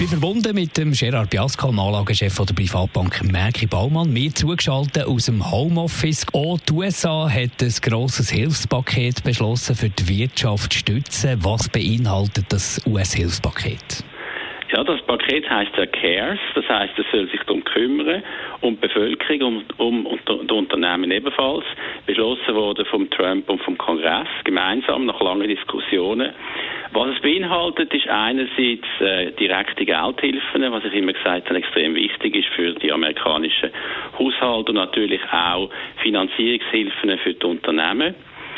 bin verbunden mit dem Gerard Biasco, dem Anlagechef der Privatbank Merki Baumann. Mir zugeschaltet aus dem Homeoffice. Auch die USA hat ein grosses Hilfspaket beschlossen, für die Wirtschaft zu stützen. Was beinhaltet das US-Hilfspaket? Ja, das Paket heißt ja CARES, das heißt, es soll sich darum kümmern, um die Bevölkerung, um, um, um die Unternehmen ebenfalls. Beschlossen wurde vom Trump und vom Kongress gemeinsam nach langen Diskussionen. Was es beinhaltet, ist einerseits äh, direkte Geldhilfen, was ich immer gesagt habe, extrem wichtig ist für die amerikanischen Haushalte und natürlich auch Finanzierungshilfen für die Unternehmen.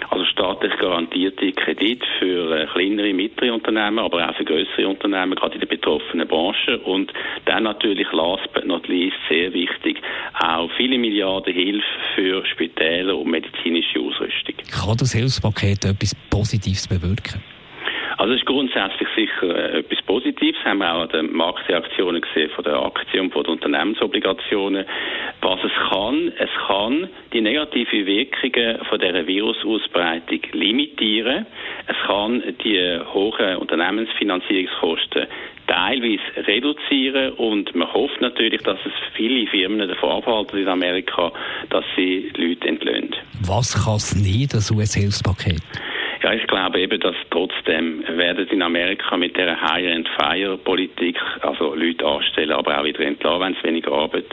Also staatlich garantierte Kredite für äh, kleinere, mittlere Unternehmen, aber auch für größere Unternehmen, gerade in den betroffenen Branchen. Und dann natürlich last but not least sehr wichtig, auch viele Milliarden Hilfe für Spitäler und medizinische Ausrüstung. Kann das Hilfspaket etwas Positives bewirken? Also es ist grundsätzlich sicher äh, etwas Positives. Haben wir auch an den Marktreaktionen gesehen von der Aktien und den Unternehmensobligationen. Was es kann, es kann die negativen Wirkungen von dieser Virusausbreitung limitieren. Es kann die hohen Unternehmensfinanzierungskosten teilweise reduzieren und man hofft natürlich, dass es viele Firmen davon abhalten in Amerika, dass sie Leute entlöhnen. Was kann es nicht, das US-Hilfspaket? Ja, ich glaube eben, dass trotzdem werden in Amerika mit der Hire-and-Fire-Politik also Leute anstellen, aber auch wieder entlassen, wenn es weniger Arbeit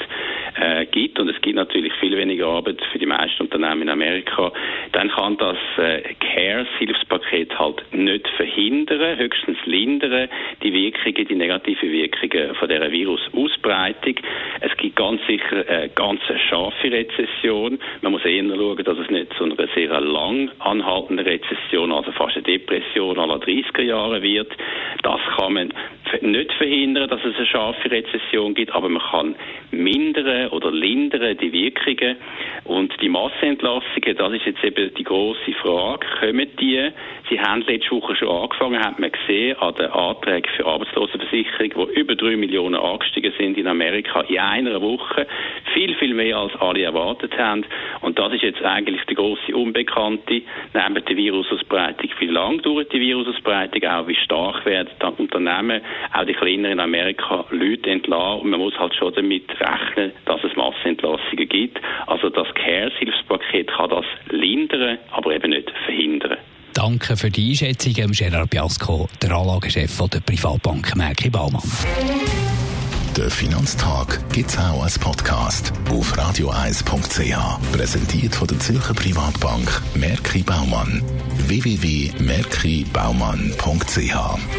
äh, gibt. Und es gibt natürlich viel weniger Arbeit für die meisten Unternehmen in Amerika. Dann kann das äh, CARES-Hilfspaket halt nicht verhindern, höchstens lindern die Wirkungen, die negativen Wirkungen von der Virusausbreitung. Es gibt ganz sicher eine ganz scharfe Rezession. Man muss eher schauen, dass es nicht zu einer sehr lang anhaltenden Rezession also fast eine Depression aller 30er Jahre wird. Das kann man nicht verhindern, dass es eine scharfe Rezession gibt, aber man kann mindern oder lindern die Wirkungen. Und die Massenentlassungen, das ist jetzt eben die große Frage. Kommen die? Sie haben letzte Woche schon angefangen, hat man gesehen, an den Anträgen für Arbeitslosenversicherung, wo über drei Millionen angestiegen sind in Amerika in einer Woche. Viel, viel mehr als alle erwartet haben. Und das ist jetzt eigentlich die große Unbekannte, neben der Virusausbreitung. Wie lange dauert die Virusausbreitung? Auch wie stark werden die Unternehmen, auch die kleineren in Amerika, Leute entlassen? Und man muss halt schon damit rechnen, dass es Massenentlassungen gibt. Also das CARES-Hilfspaket kann das lindern, aber eben nicht verhindern. Danke für die Einschätzung, Gerard Biasco, der Anlagechef der Privatbank Merki Baumann. Der Finanztag gibt es auch als Podcast auf radioeis.ch. Präsentiert von der Zürcher Privatbank Merki Baumann. www.merkibaumann.ch